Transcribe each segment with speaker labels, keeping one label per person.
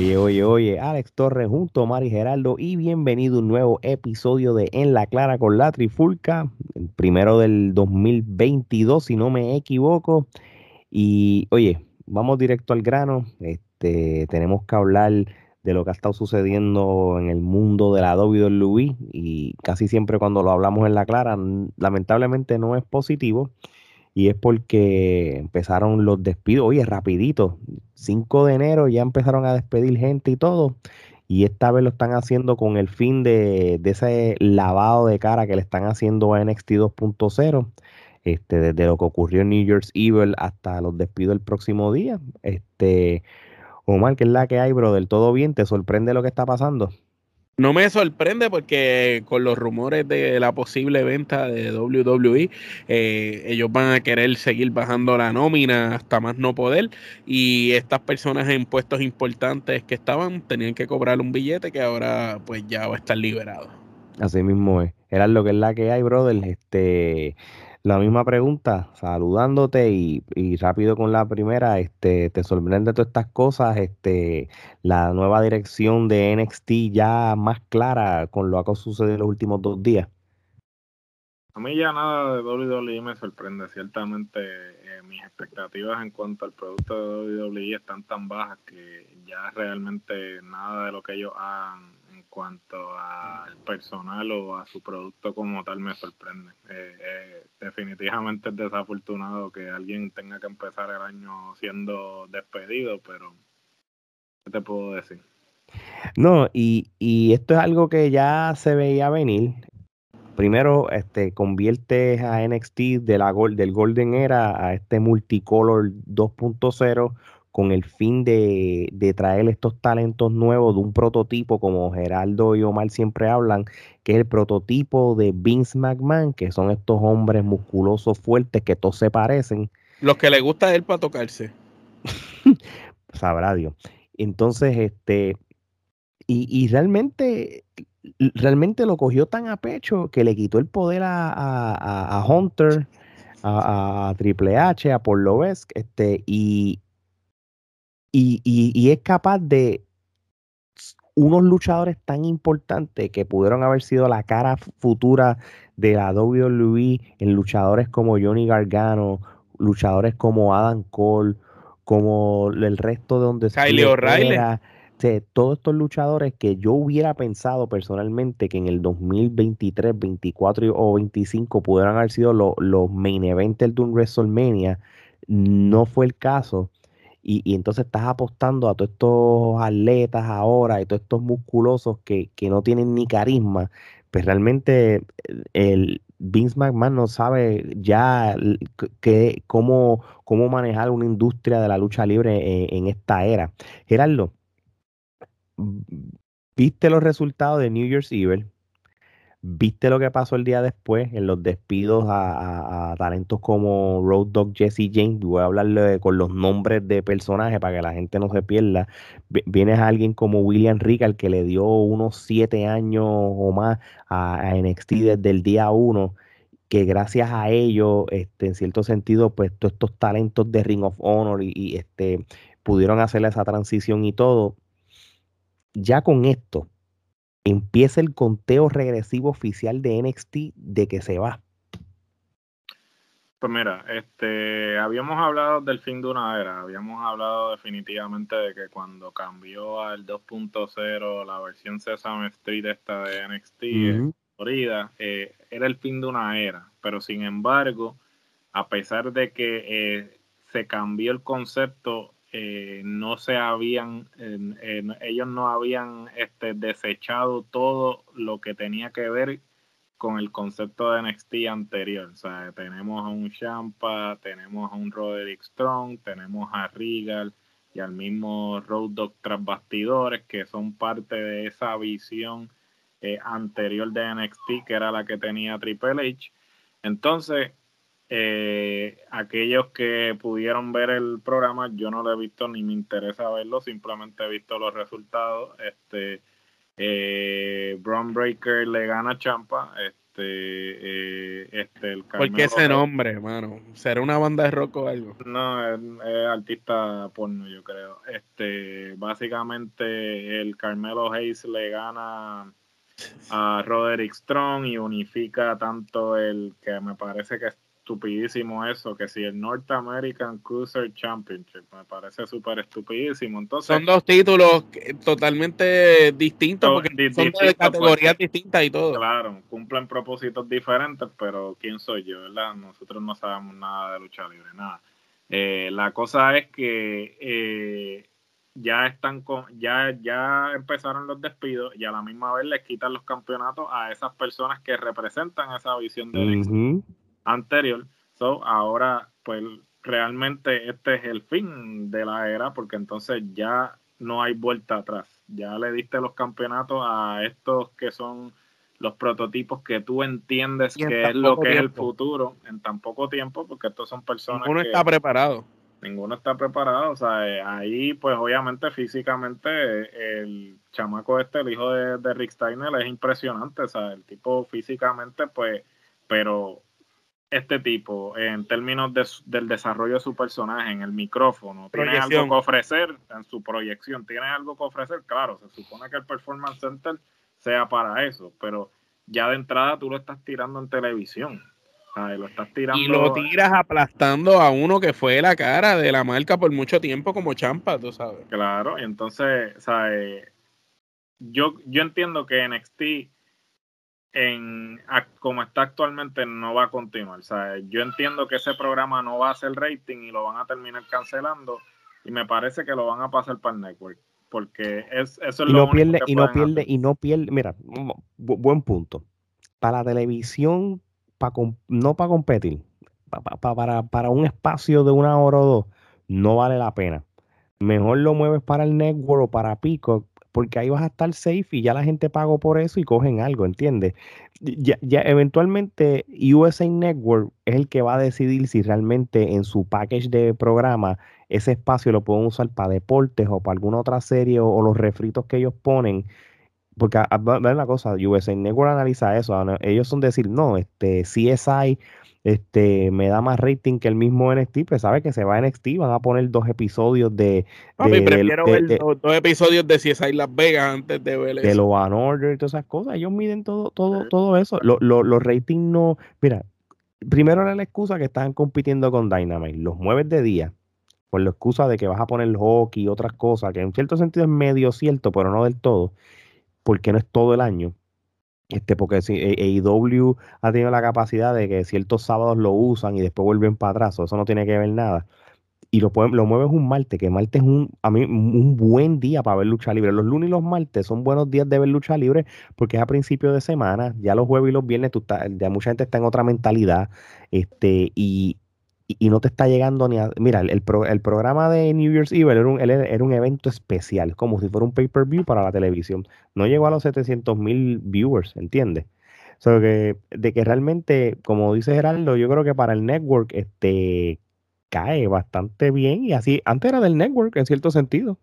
Speaker 1: Oye, oye, oye, Alex Torres junto a Mari Geraldo y bienvenido a un nuevo episodio de En la Clara con la Trifulca, el primero del 2022 si no me equivoco. Y oye, vamos directo al grano, este, tenemos que hablar de lo que ha estado sucediendo en el mundo de la WWE y casi siempre cuando lo hablamos en la Clara, lamentablemente no es positivo y es porque empezaron los despidos, oye, rapidito, 5 de enero ya empezaron a despedir gente y todo, y esta vez lo están haciendo con el fin de, ese lavado de cara que le están haciendo a NXT 2.0, este, desde lo que ocurrió en New Year's Evil hasta los despidos el próximo día. Este, Omar, que es la que hay, bro, del todo bien, ¿te sorprende lo que está pasando?
Speaker 2: No me sorprende porque con los rumores de la posible venta de WWE, eh, ellos van a querer seguir bajando la nómina hasta más no poder. Y estas personas en puestos importantes que estaban tenían que cobrar un billete que ahora pues ya va a estar liberado.
Speaker 1: Así mismo es. Era lo que es la que hay, brother. Este, la misma pregunta, saludándote y, rápido con la primera, este, ¿te sorprende todas estas cosas? Este, la nueva dirección de NXT ya más clara con lo que ha sucedido en los últimos dos días.
Speaker 3: A mí ya nada de WWE me sorprende. Ciertamente eh, mis expectativas en cuanto al producto de WWE están tan bajas que ya realmente nada de lo que ellos han cuanto al personal o a su producto como tal me sorprende. Eh, eh, definitivamente es desafortunado que alguien tenga que empezar el año siendo despedido, pero ¿qué te puedo decir?
Speaker 1: No, y, y esto es algo que ya se veía venir. Primero, este, convierte a NXT de la, del Golden Era a este Multicolor 2.0 con el fin de, traer estos talentos nuevos de un prototipo, como Geraldo y Omar siempre hablan, que es el prototipo de Vince McMahon, que son estos hombres musculosos fuertes que todos se parecen.
Speaker 2: Los que le gusta a él para tocarse.
Speaker 1: Sabrá Dios. Entonces, este, y, realmente, realmente lo cogió tan a pecho que le quitó el poder a, Hunter, a, Triple H, a Paul este, y, y, es capaz de unos luchadores tan importantes que pudieron haber sido la cara futura de la WWE en luchadores como Johnny Gargano, luchadores como Adam Cole, como el resto de donde
Speaker 2: Kylie O'Reilly.
Speaker 1: todos estos luchadores que yo hubiera pensado personalmente que en el 2023, 24 o 25 pudieran haber sido los main eventers de un WrestleMania, no fue el caso y, entonces estás apostando a todos estos atletas ahora y todos estos musculosos que, no tienen ni carisma, pues realmente el Vince McMahon no sabe ya que, cómo, cómo manejar una industria de la lucha libre en, en esta era. Gerardo, ¿viste los resultados de New Year's Evil? ¿Viste lo que pasó el día después en los despidos a, talentos como Road Dog Jesse James? Voy a hablarle con los nombres de personajes para que la gente no se pierda. Vienes a alguien como William Rick, que le dio unos siete años o más a, NXT desde el día uno, que gracias a ello, este, en cierto sentido, pues todos estos talentos de Ring of Honor y, este, pudieron hacerle esa transición y todo. Ya con esto, empieza el conteo regresivo oficial de NXT de que se va.
Speaker 3: Pues mira, este, habíamos hablado del fin de una era, habíamos hablado definitivamente de que cuando cambió al 2.0 la versión Sesame Street esta de NXT en Florida, eh, era el fin de una era, pero sin embargo, a pesar de que eh, se cambió el concepto eh, no se habían, ellos no habían este, desechado todo lo que tenía que ver con el concepto de NXT anterior. O sea, tenemos a un Champa, tenemos a un Roderick Strong, tenemos a Regal y al mismo Road Dog tras bastidores, que son parte de esa visión eh, anterior de NXT, que era la que tenía Triple H. Entonces, eh, aquellos que pudieron ver el programa, yo no lo he visto ni me interesa verlo, simplemente he visto los resultados. Este, eh, Breaker le gana a Champa, eh, este el
Speaker 2: ¿Por qué ese nombre, hermano? ¿Será una banda de rock o algo?
Speaker 3: No, es, artista porno, yo creo. Este, básicamente el Carmelo Hayes le gana a Roderick Strong y unifica tanto el que me parece que es estupidísimo eso, que si el North American Cruiser Championship, me parece súper estupidísimo. Entonces,
Speaker 2: son dos títulos totalmente distintos, porque son de categorías distintas y todo.
Speaker 3: Claro, cumplen propósitos diferentes, pero ¿quién soy yo, verdad? Nosotros no sabemos nada de lucha libre, nada. Eh, la cosa es que eh, ya están con, ya, ya empezaron los despidos y a la misma vez les quitan los campeonatos a esas personas que representan esa visión de anterior. So, ahora, pues realmente este es el fin de la era, porque entonces ya no hay vuelta atrás. Ya le diste los campeonatos a estos que son los prototipos que tú entiendes que es lo que es el futuro en tan poco tiempo, porque estos son personas.
Speaker 2: Ninguno está preparado.
Speaker 3: Ninguno está preparado. O sea, eh, ahí, pues obviamente físicamente, el chamaco este, el hijo de, de Rick Steiner, es impresionante. O sea, el tipo físicamente, pues, pero este tipo en términos del desarrollo de su personaje en el micrófono? ¿Tiene algo que ofrecer en su proyección? ¿Tiene algo que ofrecer? Claro, se supone que el Performance Center sea para eso, pero ya de entrada tú lo estás tirando en televisión. Lo estás tirando...
Speaker 2: Y lo tiras aplastando a uno que fue la cara de la marca por mucho tiempo como champa, tú sabes.
Speaker 3: Claro, y entonces, ¿sabes? Yo, yo entiendo que NXT en como está actualmente no va a continuar. O sea, yo entiendo que ese programa no va a hacer rating y lo van a terminar cancelando y me parece que lo van a pasar para el network porque es, eso es
Speaker 1: y
Speaker 3: lo
Speaker 1: no pierde y no pierde y no pierde mira buen punto. Para la televisión para no para competir para, para un espacio de una hora o dos no vale la pena. Mejor lo mueves para el network o para Pico porque ahí vas a estar safe y ya la gente pagó por eso y cogen algo, ¿entiendes? Ya, ya eventualmente USA Network es el que va a decidir si realmente en su package de programa ese espacio lo pueden usar para deportes o para alguna otra serie o, los refritos que ellos ponen. Porque, a, ver la cosa, USA Network analiza eso. Ellos son decir, no, este CSI este, me da más rating que el mismo NXT, pues sabe que se va a NXT, van a poner dos episodios de...
Speaker 2: de prefiero ver dos, episodios de CSI Las Vegas antes de ver
Speaker 1: De lo Van Order y todas esas cosas, ellos miden todo, todo, todo eso. los ratings no... Mira, primero era la excusa que estaban compitiendo con Dynamite, los mueves de día, por la excusa de que vas a poner hockey y otras cosas, que en cierto sentido es medio cierto, pero no del todo, porque no es todo el año. Este, porque si AEW ha tenido la capacidad de que ciertos sábados lo usan y después vuelven para atrás, eso no tiene que ver nada. Y lo, lo mueves un martes, que martes es un, a mí, un buen día para ver lucha libre. Los lunes y los martes son buenos días de ver lucha libre porque es a principio de semana. Ya los jueves y los viernes, tú ya mucha gente está en otra mentalidad. Este, y, y, no te está llegando ni a... Mira, el, el programa de New Year's Eve era un, era un evento especial, como si fuera un pay-per-view para la televisión. No llegó a los 700 mil viewers, ¿entiendes? O sea, que, de que realmente, como dice Gerardo, yo creo que para el network este, cae bastante bien y así, antes era del network en cierto sentido.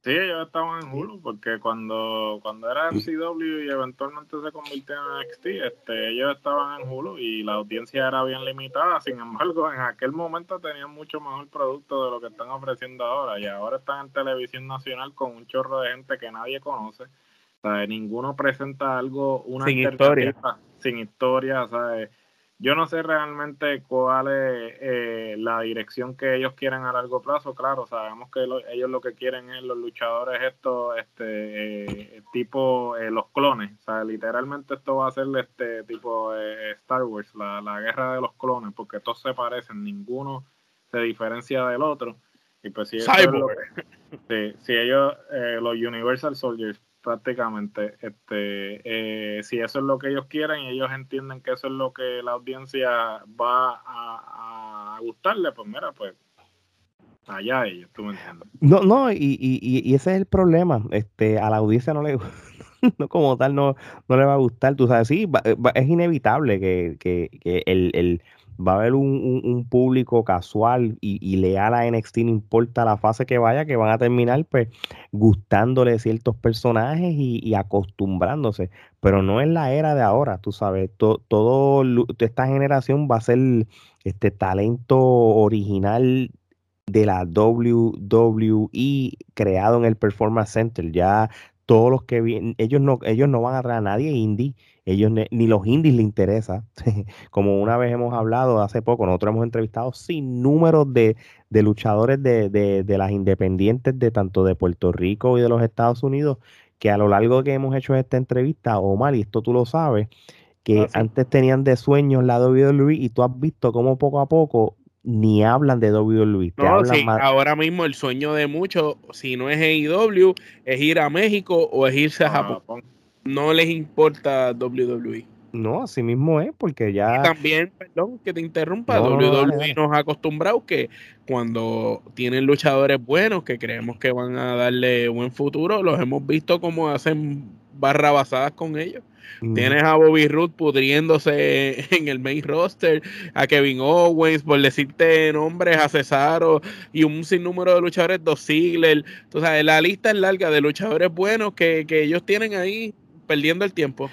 Speaker 3: Sí, ellos estaban en Hulu, porque cuando, cuando era CW y eventualmente se convirtió en NXT, este, ellos estaban en Hulu y la audiencia era bien limitada. Sin embargo, en aquel momento tenían mucho mejor producto de lo que están ofreciendo ahora. Y ahora están en televisión nacional con un chorro de gente que nadie conoce. O sea, ninguno presenta algo, una
Speaker 2: sin historia.
Speaker 3: Sin historia, ¿sabes? Yo no sé realmente cuál es eh, la dirección que ellos quieren a largo plazo. Claro, sabemos que ellos lo que quieren es los luchadores estos, este, eh, tipo eh, los clones. O sea, literalmente esto va a ser este tipo Star Wars, la, la, guerra de los clones, porque todos se parecen, ninguno se diferencia del otro. Y pues si, si ellos, los Universal Soldiers, prácticamente. Este, eh, si eso es lo que ellos quieren y ellos entienden que eso es lo que la audiencia va a, gustarle, pues mira, pues allá ellos, tú me entiendes.
Speaker 1: No, no, y, y, y, ese es el problema. Este, a la audiencia no le, no como tal no, no le va a gustar. Tú sabes, sí, es inevitable que, que, que el, el va a haber un, público casual y, leal a NXT, no importa la fase que vaya, que van a terminar pues gustándole ciertos personajes y, acostumbrándose. Pero no es la era de ahora, tú sabes, todo esta generación va a ser este talento original de la WWE creado en el Performance Center. Ya todos los que vienen, ellos no, ellos no van a traer a nadie indie ellos ni los indies les interesa. Como una vez hemos hablado hace poco, nosotros hemos entrevistado sin números de, luchadores de, las independientes de tanto de Puerto Rico y de los Estados Unidos, que a lo largo que hemos hecho esta entrevista, Omar, y esto tú lo sabes, que ah, antes tenían de sueños la WWE y tú has visto cómo poco a poco ni hablan de WWE.
Speaker 2: No, sí, ahora mismo el sueño de muchos, si no es AEW, es ir a México o es irse a ah, Japón no les importa WWE.
Speaker 1: No, así mismo es, porque ya.
Speaker 2: Y también, perdón que te interrumpa, WWE nos ha acostumbrado que cuando tienen luchadores buenos que creemos que van a darle buen futuro, los hemos visto como hacen barrabasadas con ellos. Tienes a Bobby Roode pudriéndose en el main roster, a Kevin Owens, por decirte nombres, a Cesaro y un sinnúmero de luchadores, dos Ziggler. Entonces, la lista es larga de luchadores buenos que, que ellos tienen ahí perdiendo el tiempo.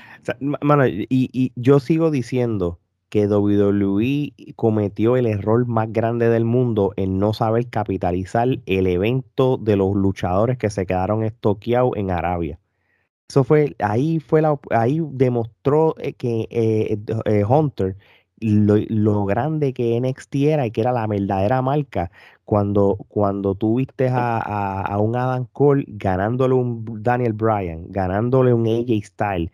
Speaker 1: y, yo sigo diciendo que WWE cometió el error más grande del mundo en no saber capitalizar el evento de los luchadores que se quedaron estoqueados en Arabia. Eso fue, ahí fue la, ahí demostró eh, que eh, eh, Hunter lo, grande que NXT era y que era la verdadera marca cuando, cuando tú viste a, un Adam Cole ganándole un Daniel Bryan, ganándole un AJ Style,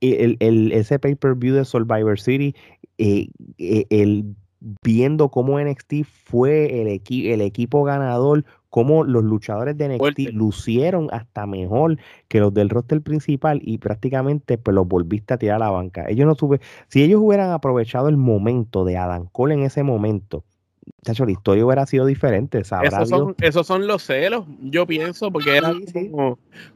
Speaker 1: el, el, ese pay-per-view de Survivor City, eh, eh, el, viendo cómo NXT fue el, el equipo ganador, cómo los luchadores de NXT lucieron hasta mejor que los del roster principal y prácticamente pues los volviste a tirar a la banca. Ellos no tuve, si ellos hubieran aprovechado el momento de Adam Cole en ese momento, Chacho, la historia hubiera sido diferente.
Speaker 2: Esos son, esos son, los celos, yo pienso, porque era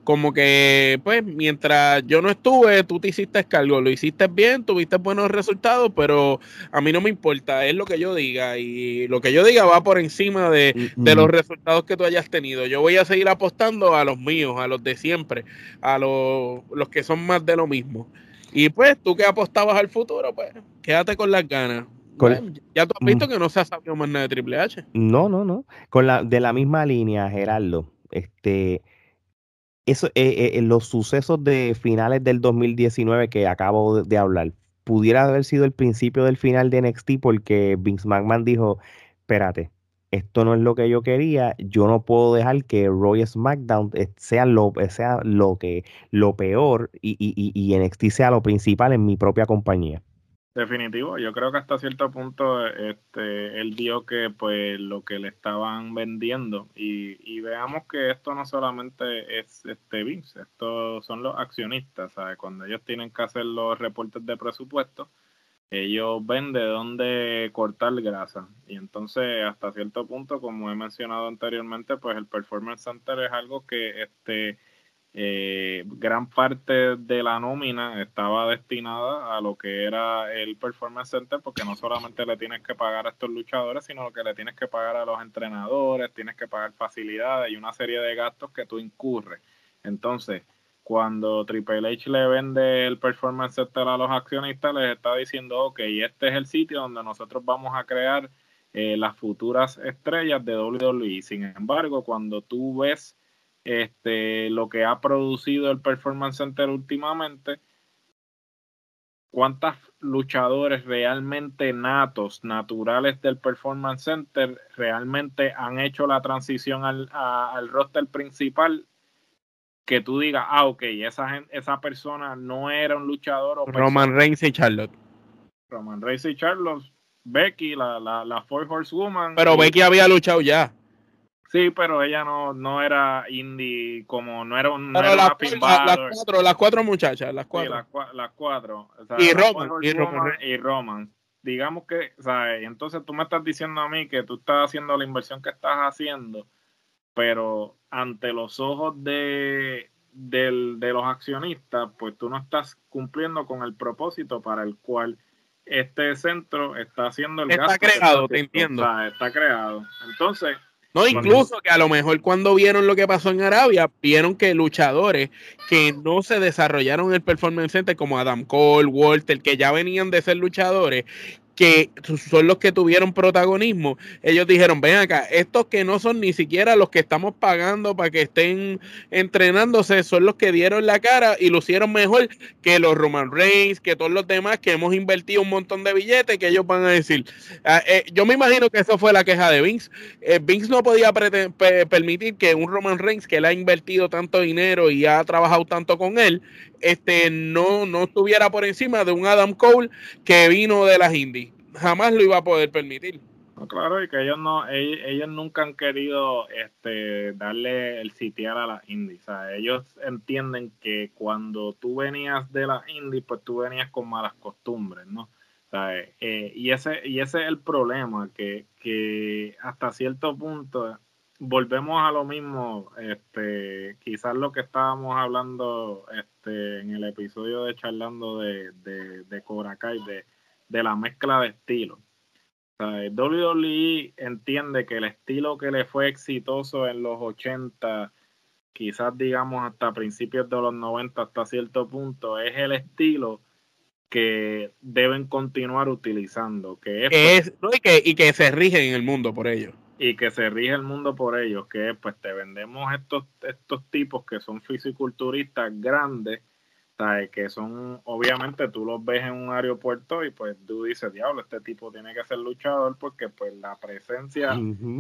Speaker 2: como, que, pues, mientras yo no estuve, tú te hiciste cargo, lo hiciste bien, tuviste buenos resultados, pero a mí no me importa, es lo que yo diga, y lo que yo diga va por encima de, de los resultados que tú hayas tenido. Yo voy a seguir apostando a los míos, a los de siempre, a los, los que son más de lo mismo. Y pues, tú que apostabas al futuro, pues, quédate con las ganas ya tú has visto mm. que no se ha sabido más nada de Triple H.
Speaker 1: No, no, no. Con la, de la misma línea, Gerardo, este, eso, eh, eh, los sucesos de finales del 2019 que acabo de, hablar, pudiera haber sido el principio del final de NXT porque Vince McMahon dijo, espérate, esto no es lo que yo quería, yo no puedo dejar que Roy SmackDown eh, sea lo, sea lo que lo peor y, y, y NXT sea lo principal en mi propia compañía.
Speaker 3: Definitivo, yo creo que hasta cierto punto este, él vio que pues lo que le estaban vendiendo y, veamos que esto no solamente es este Vince, esto son los accionistas, ¿sabes? cuando ellos tienen que hacer los reportes de presupuesto, ellos ven de dónde cortar grasa y entonces hasta cierto punto, como he mencionado anteriormente, pues el Performance Center es algo que este eh, gran parte de la nómina estaba destinada a lo que era el Performance Center, porque no solamente le tienes que pagar a estos luchadores, sino que le tienes que pagar a los entrenadores, tienes que pagar facilidades y una serie de gastos que tú incurres. Entonces, cuando Triple H le vende el Performance Center a los accionistas, les está diciendo, ok, este es el sitio donde nosotros vamos a crear eh, las futuras estrellas de WWE. Sin embargo, cuando tú ves este, lo que ha producido el Performance Center últimamente, cuántos luchadores realmente natos, naturales del Performance Center, realmente han hecho la transición al, al roster principal. Que tú digas, ah, ok, esa, esa persona no era un luchador. O
Speaker 2: Roman Reigns y Charlotte.
Speaker 3: Roman Reigns y Charlotte. Becky, la, la, la Four Horsewoman.
Speaker 2: Pero Becky había luchado ya.
Speaker 3: Sí, pero ella no, no era indie, como no era un.
Speaker 2: Pero las, cuatro, las cuatro muchachas, las cuatro.
Speaker 3: las, cuatro.
Speaker 2: y, Roman,
Speaker 3: y, Roman, Digamos que, ¿sabes? Entonces tú me estás diciendo a mí que tú estás haciendo la inversión que estás haciendo, pero ante los ojos de, del, de los accionistas, pues tú no estás cumpliendo con el propósito para el cual este centro está haciendo el
Speaker 2: está creado, te entiendo.
Speaker 3: está creado. Entonces,
Speaker 2: no, incluso que a lo mejor cuando vieron lo que pasó en Arabia, vieron que luchadores que no se desarrollaron en el Performance Center, como Adam Cole, Walter, que ya venían de ser luchadores, que son los que tuvieron protagonismo, ellos dijeron, ven acá, estos que no son ni siquiera los que estamos pagando para que estén entrenándose, son los que dieron la cara y lucieron mejor que los Roman Reigns, que todos los demás que hemos invertido un montón de billetes, que ellos van a decir. Ah, eh, yo me imagino que eso fue la queja de Vince. Eh, Vince no podía permitir que un Roman Reigns que le ha invertido tanto dinero y ha trabajado tanto con él, este, no, no estuviera por encima de un Adam Cole que vino de las Indies. Jamás lo iba a poder permitir.
Speaker 3: claro, y que ellos no, ellos, nunca han querido este, darle el sitiar a las indies. ellos entienden que cuando tú venías de las indies, pues tú venías con malas costumbres, ¿no? Eh, y, ese, y ese es el problema, que, que hasta cierto punto volvemos a lo mismo, este, quizás lo que estábamos hablando este, en el episodio de charlando de, de, de Cobra Kai, de, de la mezcla de estilos. O sea, WWE entiende que el estilo que le fue exitoso en los 80, quizás digamos hasta principios de los 90, hasta cierto punto, es el estilo que deben continuar utilizando. Que
Speaker 2: es, y, que, y que se rigen en el mundo por ello
Speaker 3: y que se rige el mundo por ellos, que pues te vendemos estos, estos tipos que son fisiculturistas grandes, ¿sabes? que son, obviamente tú los ves en un aeropuerto y pues tú dices, diablo, este tipo tiene que ser luchador porque pues la presencia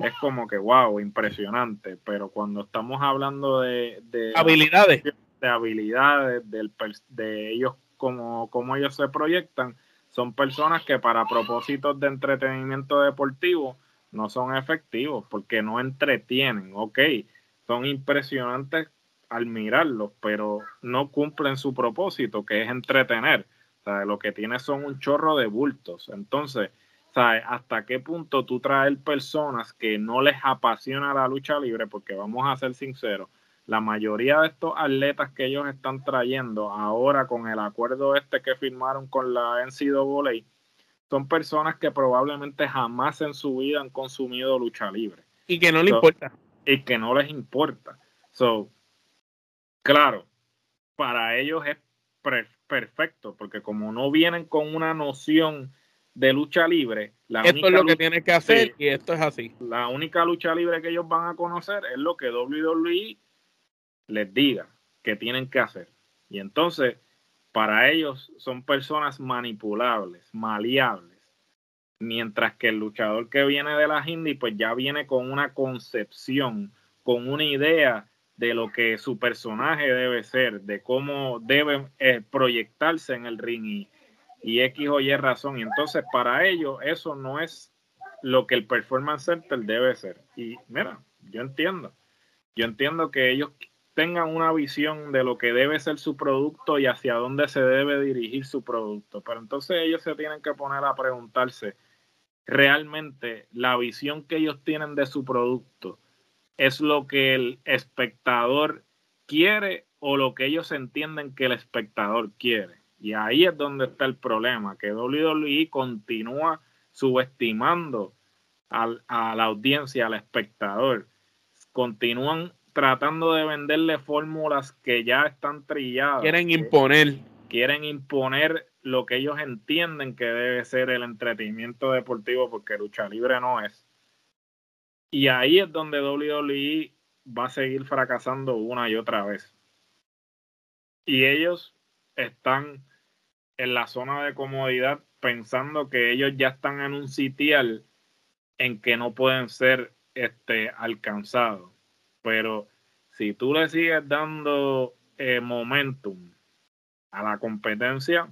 Speaker 3: es como que, wow, impresionante, pero cuando estamos hablando de... de
Speaker 2: habilidades.
Speaker 3: De habilidades, del, de ellos, como, como ellos se proyectan, son personas que para propósitos de entretenimiento deportivo, no son efectivos porque no entretienen, ok, son impresionantes al mirarlos, pero no cumplen su propósito, que es entretener. O lo que tiene son un chorro de bultos. Entonces, ¿sabes? ¿hasta qué punto tú traes personas que no les apasiona la lucha libre? Porque vamos a ser sinceros, la mayoría de estos atletas que ellos están trayendo ahora con el acuerdo este que firmaron con la NCAA, son personas que probablemente jamás en su vida han consumido lucha libre.
Speaker 2: Y que no les importa.
Speaker 3: Y que no les importa. So, claro, para ellos es perfecto, porque como no vienen con una noción de lucha libre,
Speaker 2: la esto es lo que tienen que hacer y esto es así.
Speaker 3: La única lucha libre que ellos van a conocer es lo que WWE les diga que tienen que hacer. Y entonces para ellos son personas manipulables, maleables. Mientras que el luchador que viene de las indies, pues ya viene con una concepción, con una idea de lo que su personaje debe ser, de cómo debe eh, proyectarse en el ring y, y X o Y razón. Y entonces para ellos eso no es lo que el Performance Center debe ser. Y mira, yo entiendo. Yo entiendo que ellos tengan una visión de lo que debe ser su producto y hacia dónde se debe dirigir su producto. Pero entonces ellos se tienen que poner a preguntarse realmente la visión que ellos tienen de su producto es lo que el espectador quiere o lo que ellos entienden que el espectador quiere. Y ahí es donde está el problema, que WWE continúa subestimando a la audiencia, al espectador. Continúan tratando de venderle fórmulas que ya están trilladas.
Speaker 2: Quieren imponer.
Speaker 3: Quieren imponer lo que ellos entienden que debe ser el entretenimiento deportivo porque lucha libre no es. Y ahí es donde WWE va a seguir fracasando una y otra vez. Y ellos están en la zona de comodidad pensando que ellos ya están en un sitial en que no pueden ser este, alcanzados pero si tú le sigues dando eh, momentum a la competencia,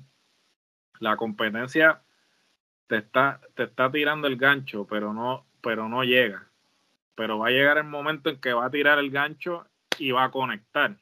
Speaker 3: la competencia te está, te está tirando el gancho, pero no, pero no llega. Pero va a llegar el momento en que va a tirar el gancho y va a conectar.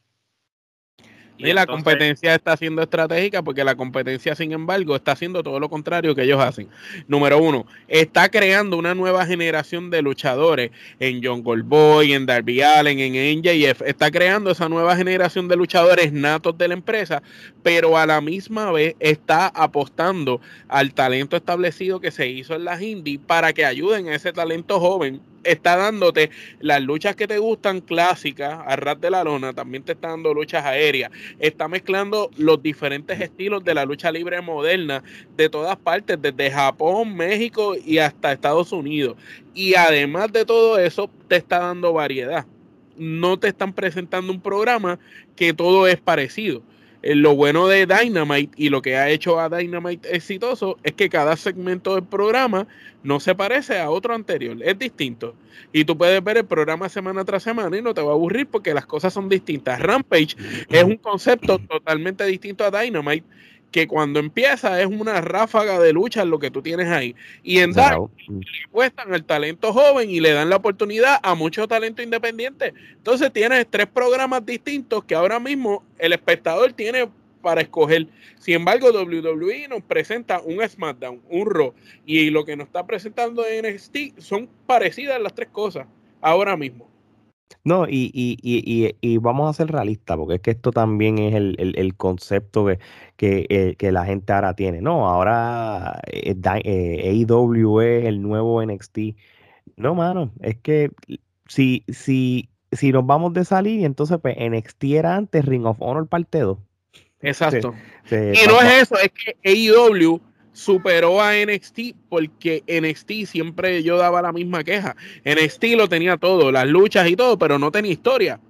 Speaker 2: Y, la competencia está siendo estratégica porque la competencia, sin embargo, está haciendo todo lo contrario que ellos hacen. Número uno, está creando una nueva generación de luchadores en John Goldboy, en Darby Allen, en NJF. Está creando esa nueva generación de luchadores natos de la empresa, pero a la misma vez está apostando al talento establecido que se hizo en las indies para que ayuden a ese talento joven está dándote las luchas que te gustan clásicas, a ras de la lona, también te está dando luchas aéreas, está mezclando los diferentes estilos de la lucha libre moderna de todas partes, desde Japón, México y hasta Estados Unidos. Y además de todo eso, te está dando variedad. No te están presentando un programa que todo es parecido lo bueno de Dynamite y lo que ha hecho a Dynamite exitoso es que cada segmento del programa no se parece a otro anterior, es distinto. Y tú puedes ver el programa semana tras semana y no te va a aburrir porque las cosas son distintas. Rampage es un concepto totalmente distinto a Dynamite que cuando empieza es una ráfaga de lucha lo que tú tienes ahí. Y en Dark le apuestan al talento joven y le dan la oportunidad a mucho talento independiente. Entonces tienes tres programas distintos que ahora mismo el espectador tiene para escoger. Sin embargo, WWE nos presenta un SmackDown, un Raw, y lo que nos está presentando en NXT son parecidas las tres cosas ahora mismo.
Speaker 1: No, y, y, y, y, vamos a ser realistas, porque es que esto también es el, el, el concepto que, que, eh, que, la gente ahora tiene. No, ahora eh, eh AEW es el nuevo NXT. No, mano, es que si, si, si nos vamos de salir, entonces pues NXT era antes Ring of Honor parte 2.
Speaker 2: Exacto. y no es eso, es que AEW superó a NXT porque NXT siempre yo daba la misma queja. NXT lo tenía todo, las luchas y todo, pero no tenía historia.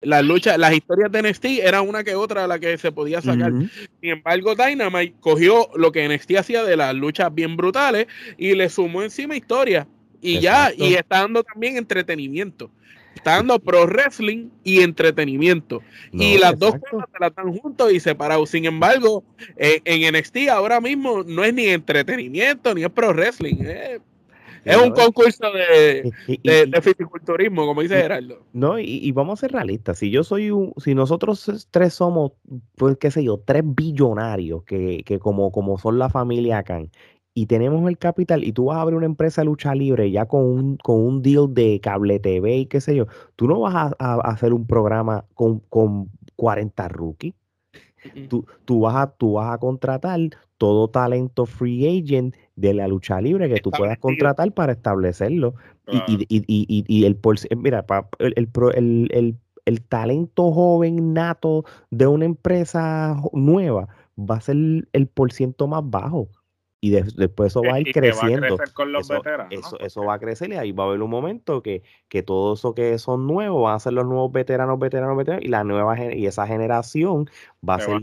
Speaker 2: Las luchas, las historias de NXT eran una que otra la que se podía sacar. Sin embargo, Dynamite cogió lo que NXT hacía de las luchas bien brutales y le sumó encima historia. Y ya, y está dando también entretenimiento. Está dando pro wrestling y entretenimiento. y las dos cosas se las están juntos y separados. Sin embargo, en, NXT ahora mismo no es ni entretenimiento ni es pro wrestling. Es, un concurso de, de, fisiculturismo, como dice Gerardo.
Speaker 1: No, y, vamos a ser realistas. Si yo soy un, si nosotros tres somos, pues qué sé yo, tres billonarios que, que como, como son la familia Khan, y tenemos el capital y tú vas a abrir una empresa de lucha libre ya con un, con un deal de cable TV y qué sé yo, tú no vas a, hacer un programa con, con 40 rookies. Tú, tú, vas a, tú vas a contratar todo talento free agent de la lucha libre que tú puedas contratar para establecerlo. Y, y, y, y, el, mira, el, el, el, el talento joven nato de una empresa nueva va a ser el por ciento más bajo y después eso va a ir creciendo. eso, eso, va a crecer y ahí va a haber un momento que, que todo eso que son nuevos van a ser los nuevos veteranos, veteranos, veteranos y la nueva y esa generación va a ser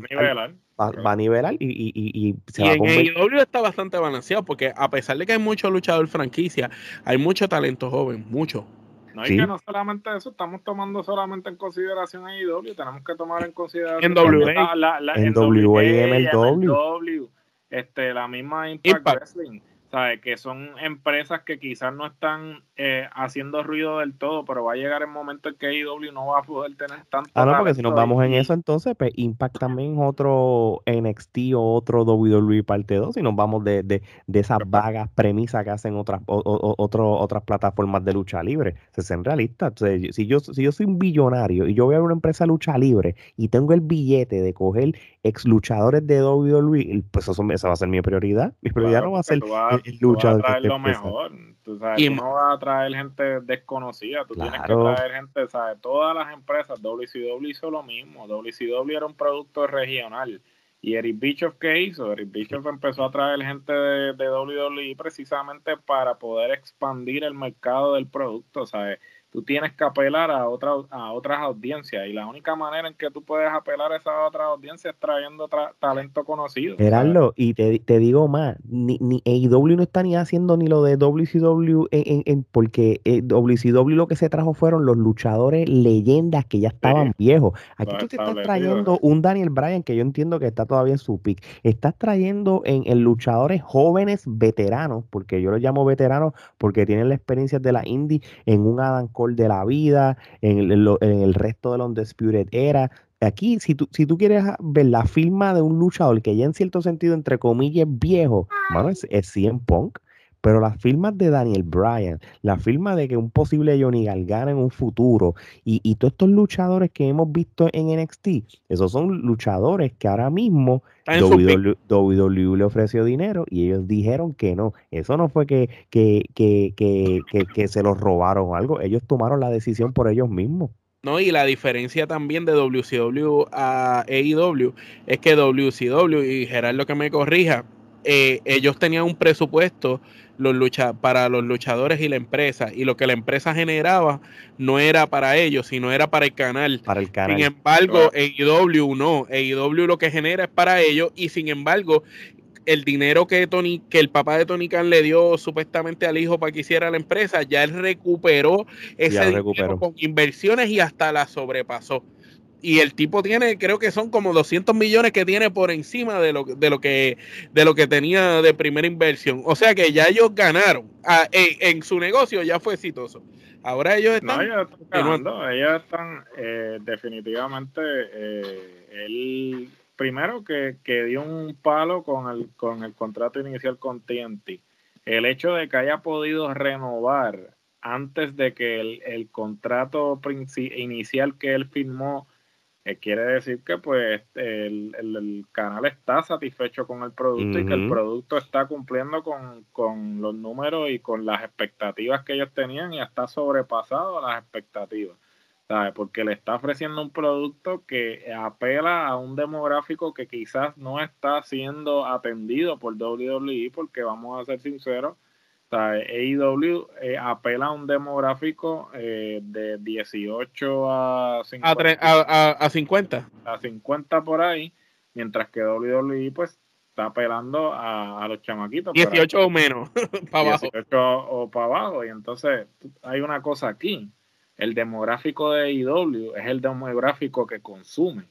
Speaker 1: va a nivelar. y, y, y,
Speaker 2: se va en AEW está bastante balanceado porque a pesar de que hay mucho luchador franquicia, hay mucho talento joven, mucho.
Speaker 3: No, y que no solamente eso, estamos tomando solamente en consideración AEW, tenemos que tomar en consideración en WA,
Speaker 1: la, en WA y
Speaker 3: MLW este, la misma Impact, Wrestling, ¿sabes? Que son empresas que quizás no están eh, haciendo ruido del todo, pero va a llegar el momento en que AEW no va a poder tener tanto.
Speaker 1: Ah, no, porque si nos vamos en eso, entonces, pues Impact también otro NXT o otro WWE parte 2, si nos vamos de, de, de esas vagas premisas que hacen otras otras plataformas de lucha libre. Se sean realistas. si, yo, si yo soy un billonario y yo voy a una empresa de lucha libre y tengo el billete de coger ex luchadores de WWE, pues eso, esa va a ser mi prioridad. Mi prioridad no va a ser
Speaker 3: el, luchador. lo mejor. Tú, sabes, no vas a traer gente desconocida, tú tienes que traer gente, ¿sabes? Todas las empresas, WCW hizo lo mismo, WCW era un producto regional. Y Eric Bischoff, ¿qué hizo? Eric Bischoff empezó a traer gente de, de WWE precisamente para poder expandir el mercado del producto, ¿sabes? Tú tienes que apelar a, otra, a otras audiencias y la única manera en que tú puedes apelar a esas otras audiencias es trayendo talento conocido.
Speaker 1: Gerardo, y te, te, digo más, ni, ni AEW no está ni haciendo ni lo de WCW en, en, porque eh, WCW lo que se trajo fueron los luchadores leyendas que ya estaban viejos. Aquí tú te estás trayendo un Daniel Bryan que yo entiendo que está todavía en su pick. Estás trayendo en, en luchadores jóvenes veteranos, porque yo los llamo veteranos porque tienen la experiencia de la indie en un Adam de la vida, en el, en el resto de los Undisputed era. aquí, si tú, si tú quieres ver la firma de un luchador que ya en cierto sentido, entre comillas, viejo, mano, es, es 100 Punk. Pero las firmas de Daniel Bryan, la firma de que un posible Johnny Gargano en un futuro y, y todos estos luchadores que hemos visto en NXT, esos son luchadores que ahora mismo WWE, WWE, le ofreció dinero y ellos dijeron que no. Eso no fue que, que, que, que, que se los robaron o algo, ellos tomaron la decisión por ellos mismos.
Speaker 2: ¿no? Y la diferencia también de WCW a AEW es que WCW, y Gerardo que me corrija, eh, ellos tenían un presupuesto los lucha para los luchadores y la empresa, y lo que la empresa generaba no era para ellos, sino era para el canal.
Speaker 1: Para el canal.
Speaker 2: Sin embargo, AEW no, AEW lo que genera es para ellos, y sin embargo, el dinero que Tony, que el papá de Tony Khan le dio supuestamente al hijo para que hiciera la empresa, ya él recuperó ese dinero con inversiones y hasta la sobrepasó. Y el tipo tiene, creo que son como 200 millones que tiene por encima de lo, de lo que de lo que tenía de primera inversión. O sea que ya ellos ganaron. Ah, en, su negocio ya fue exitoso. Ahora ellos están.
Speaker 3: No, ellos están Ellos están eh, definitivamente. Eh, él primero que, dio un palo con el, con el contrato inicial con TNT. El hecho de que haya podido renovar antes de que el, contrato inicial que él firmó eh, quiere decir que pues el, canal está satisfecho con el producto y que el producto está cumpliendo con, con, los números y con las expectativas que ellos tenían y está sobrepasado las expectativas. Porque le está ofreciendo un producto que apela a un demográfico que quizás no está siendo atendido por WWE, porque vamos a ser sinceros, AEW eh, apela a un demográfico eh, de 18 a
Speaker 2: 50, a, a, 50.
Speaker 3: A 50 por ahí, mientras que WWE pues está apelando a, los chamaquitos.
Speaker 2: 18 o menos, para abajo.
Speaker 3: 18 o para abajo. Y entonces hay una cosa aquí el demográfico de IW es el demográfico que consume.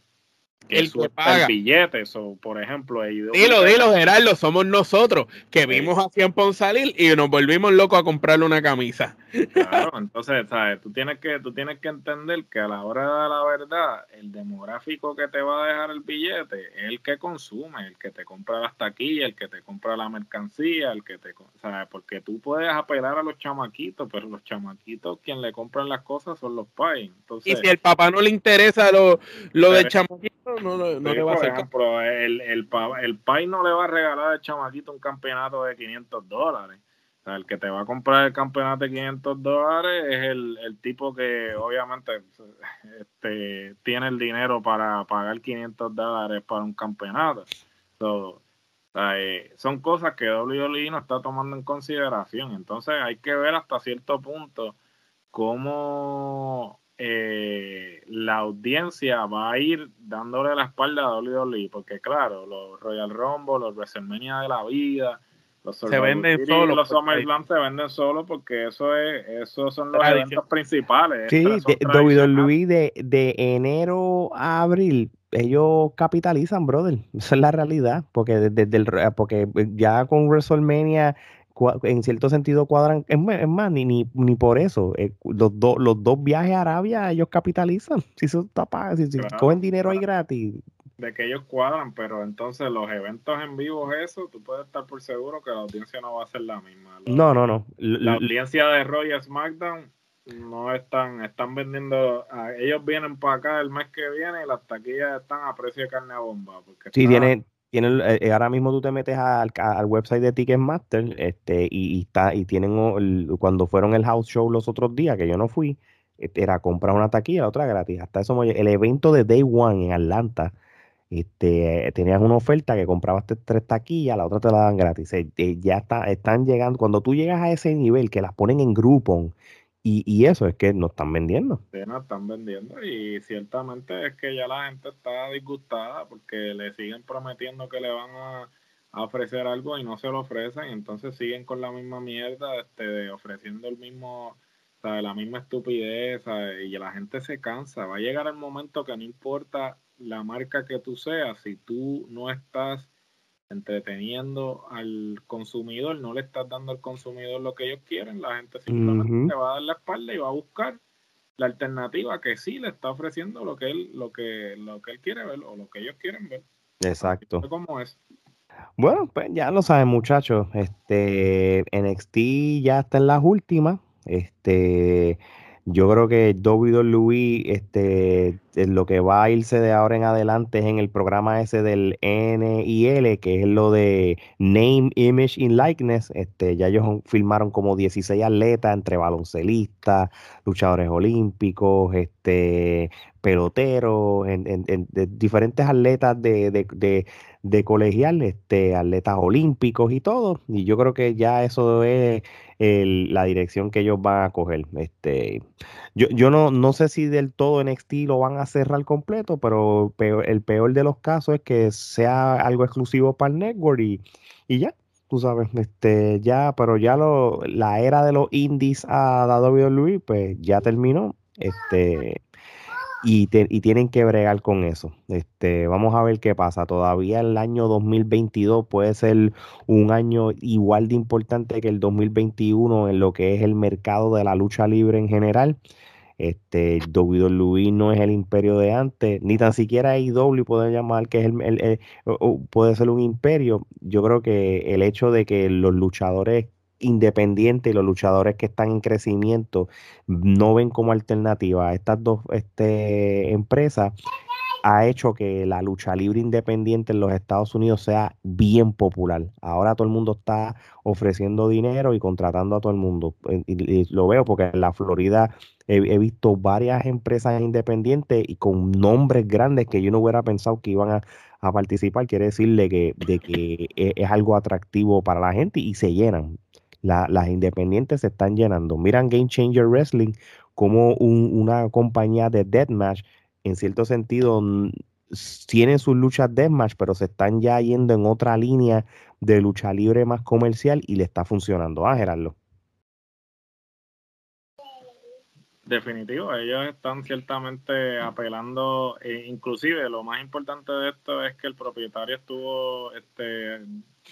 Speaker 2: El que paga.
Speaker 3: El billete, eso, por ejemplo.
Speaker 2: dilo, dilo, Gerardo, somos nosotros que vimos a Cien salir y nos volvimos locos a comprarle una camisa.
Speaker 3: Claro, entonces, ¿sabes? Tú tienes, que, tú tienes que entender que a la hora de la verdad, el demográfico que te va a dejar el billete es el que consume, el que te compra las taquillas, el que te compra la mercancía, el que te... ¿Sabes? Porque tú puedes apelar a los chamaquitos, pero los chamaquitos quien le compran las cosas son los pais. Entonces,
Speaker 2: y si el papá no le interesa lo, lo del chamaquito, no, no, le va a hacer...
Speaker 3: Ejemplo, el, el, el pai no le va a regalar al chamaquito un campeonato de 500 dólares el que te va a comprar el campeonato de 500 dólares es el, tipo que obviamente este, tiene el dinero para pagar 500 dólares para un campeonato. Eh, son cosas que WWE no está tomando en consideración. Entonces hay que ver hasta cierto punto cómo eh, la audiencia va a ir dándole la espalda a WWE. Porque claro, los Royal Rumble, los WrestleMania de la vida
Speaker 2: se venden solo.
Speaker 3: Los SummerSlam se venden solo porque eso es, esos son los eventos principales.
Speaker 1: Sí, WWE de, de enero a abril ellos capitalizan, brother. Esa es la realidad. Porque desde el, porque ya con WrestleMania en cierto sentido cuadran. Es más, ni, ni, ni por eso. Eh, los, los dos viajes a Arabia, ellos capitalizan. Si eso está si, cogen dinero ahí gratis,
Speaker 3: de que ellos cuadran, pero entonces los eventos en vivo, eso, tú puedes estar por seguro que la audiencia no va a ser la misma.
Speaker 1: no, no, no.
Speaker 3: La, audiencia de Roy SmackDown no están, están vendiendo, ellos vienen para acá el mes que viene y las taquillas están a precio de carne a bomba. Porque
Speaker 1: sí, tienen, tienen, eh, eh, ahora mismo tú te metes al, al website de Ticketmaster este, y, está, y tienen, cuando fueron el house show los otros días, que yo no fui, era comprar una taquilla, otra gratis. Hasta eso, el evento de Day One en Atlanta este, tenías una oferta que comprabas tres taquillas, la otra te la dan gratis. Eh, eh, ya está, están llegando, cuando tú llegas a ese nivel que las ponen en grupo y, eso es que no están vendiendo.
Speaker 3: No están vendiendo y ciertamente es que ya la gente está disgustada porque le siguen prometiendo que le van a, ofrecer algo y no se lo ofrecen, entonces siguen con la misma mierda, este, ofreciendo el mismo, la misma estupidez y la gente se cansa. Va a llegar el momento que no importa la marca que tú seas, si tú no estás entreteniendo al consumidor, no le estás dando al consumidor lo que ellos quieren, la gente simplemente te va a dar la espalda y va a buscar la alternativa que sí le está ofreciendo lo que él, lo que, lo que él quiere ver o lo que ellos quieren ver.
Speaker 1: Exacto.
Speaker 3: ¿Cómo es?
Speaker 1: Bueno, pues ya lo saben, muchachos. Este NXT ya está en las últimas. Este yo creo que WWE, este, lo que va a irse de ahora en adelante es en el programa ese del NIL, que es lo de Name, Image and Likeness. Este, ya ellos filmaron como 16 atletas entre baloncelistas, luchadores olímpicos, este, peloteros, en, diferentes atletas de, de, de, colegial, este, atletas olímpicos y todo. Y yo creo que ya eso es la dirección que ellos van a coger. Este, yo, yo no, no sé si del todo NXT lo van a cerrar completo, pero el peor de los casos es que sea algo exclusivo para el network y, y ya tú sabes, este, ya, pero ya lo, la era de los indies a la WWE, pues ya terminó. Este, y, tienen que bregar con eso. Este, vamos a ver qué pasa. Todavía el año 2022 puede ser un año igual de importante que el 2021 en lo que es el mercado de la lucha libre en general. Este, WWE no es el imperio de antes, ni tan siquiera IW puede llamar que es el, puede ser un imperio. Yo creo que el hecho de que los luchadores independientes y los luchadores que están en crecimiento no ven como alternativa a estas dos este, empresas, ha hecho que la lucha libre independiente en los Estados Unidos sea bien popular. Ahora todo el mundo está ofreciendo dinero y contratando a todo el mundo. Eh, y, lo veo porque en la Florida he, visto varias empresas independientes y con nombres grandes que yo no hubiera pensado que iban a, participar. Quiere decirle que, de que es, es algo atractivo para la gente y se llenan las independientes se están llenando. Miran Game Changer Wrestling como una compañía de deathmatch, en cierto sentido, tienen sus luchas deathmatch, pero se están ya yendo en otra línea de lucha libre más comercial y le está funcionando. Ah, Gerardo.
Speaker 3: Definitivo, ellos están ciertamente apelando, e inclusive lo más importante de esto es que el propietario estuvo este,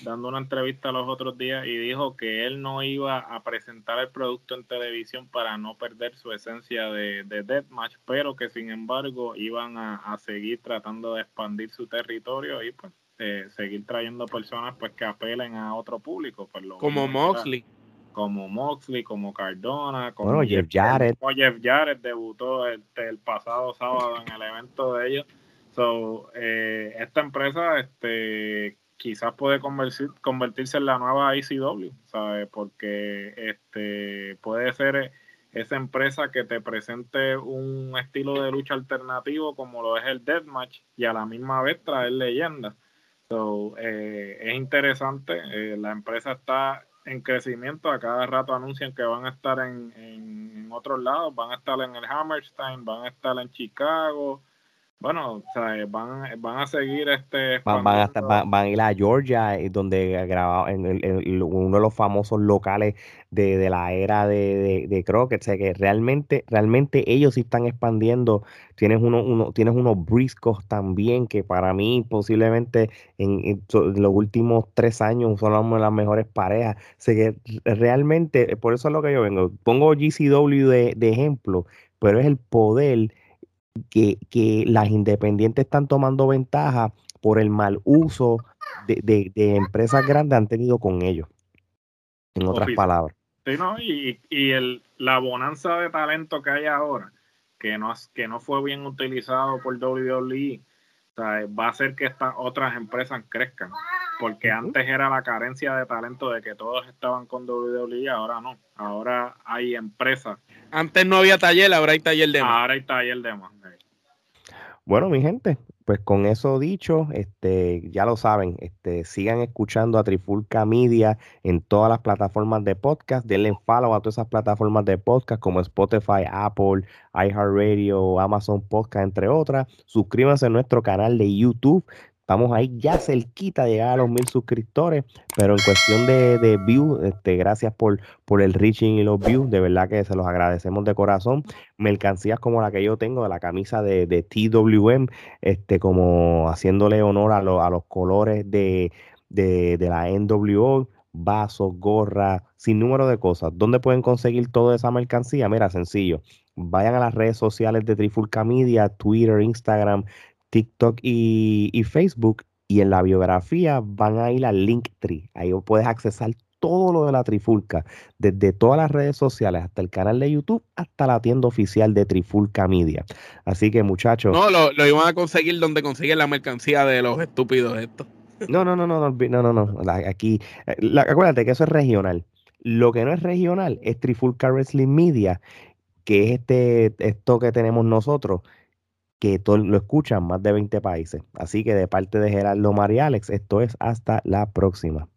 Speaker 3: dando una entrevista los otros días y dijo que él no iba a presentar el producto en televisión para no perder su esencia de, de Deathmatch, pero que sin embargo iban a, seguir tratando de expandir su territorio y pues eh, seguir trayendo personas pues que apelen a otro público. Pues,
Speaker 2: como Moxley.
Speaker 3: Como Moxley, como Cardona,
Speaker 1: como Jeff Jarrett.
Speaker 3: Como Jeff Jarrett debutó este, el pasado sábado en el evento de ellos. So, eh, esta empresa este, quizás puede convertirse en la nueva ICW, ¿sabes? Porque este, puede ser esa empresa que te presente un estilo de lucha alternativo como lo es el Deathmatch y a la misma vez traer leyendas. So, eh, es interesante, eh, la empresa está en crecimiento, a cada rato anuncian que van a estar en, en, en otros lados, van a estar en el Hammerstein, van a estar en Chicago, bueno, o sea, van, van a seguir este.
Speaker 1: Van, van, a van, a ir a Georgia, eh, donde grabado en, el, uno de los famosos locales de, de la era de, de, de Crockett. O sea, que realmente, realmente ellos sí están expandiendo. Tienes, uno, uno, tienes unos briscos también, que para mí posiblemente en, los últimos tres años son de las mejores parejas. O sea, que realmente, por eso es lo que yo vengo. Pongo GCW de, de ejemplo, pero es el poder que, que las independientes están tomando ventaja por el mal uso de, de, empresas grandes han tenido con ellos. En otras palabras.
Speaker 3: Sí, no, y, y el, la bonanza de talento que hay ahora, que no, que no fue bien utilizado por WWE, va a hacer que estas otras empresas crezcan. Porque antes era la carencia de talento de que todos estaban con WWE, ahora no. Ahora hay empresas.
Speaker 2: Antes no había taller, ahora hay taller de más.
Speaker 3: Ahora hay taller de más.
Speaker 1: Bueno, mi gente, pues con eso dicho, este, ya lo saben, este, sigan escuchando a Trifulca Media en todas las plataformas de podcast, denle follow a todas esas plataformas de podcast como Spotify, Apple, iHeartRadio, Amazon Podcast, entre otras. Suscríbanse a nuestro canal de YouTube, Estamos ahí ya cerquita de llegar a los mil suscriptores, pero en cuestión de, views, este, gracias por, por el reaching y los views, de verdad que se los agradecemos de corazón. Mercancías como la que yo tengo de la camisa de, TWM, este, como haciéndole honor a, a los colores de, de, de la NWO vasos, gorras, sin número de cosas. ¿Dónde pueden conseguir toda esa mercancía? Mira, sencillo. Vayan a las redes sociales de Trifulca Media, Twitter, Instagram, TikTok y, y Facebook. Y en la biografía van a ir al Linktree. Ahí puedes accesar todo lo de la Trifulca, desde todas las redes sociales hasta el canal de YouTube, hasta la tienda oficial de Trifulca Media. Así que muchachos.
Speaker 2: No, lo, lo iban a conseguir donde consiguen la mercancía de los estúpidos estos.
Speaker 1: No, no, no, no, no, no, no. Aquí, eh, acuérdate que eso es regional. Lo que no es regional es Trifulca Wrestling Media, que es este, esto que tenemos nosotros, que todo, lo escuchan más de 20 países. Así que de parte de Gerardo María Alex, esto es hasta la próxima.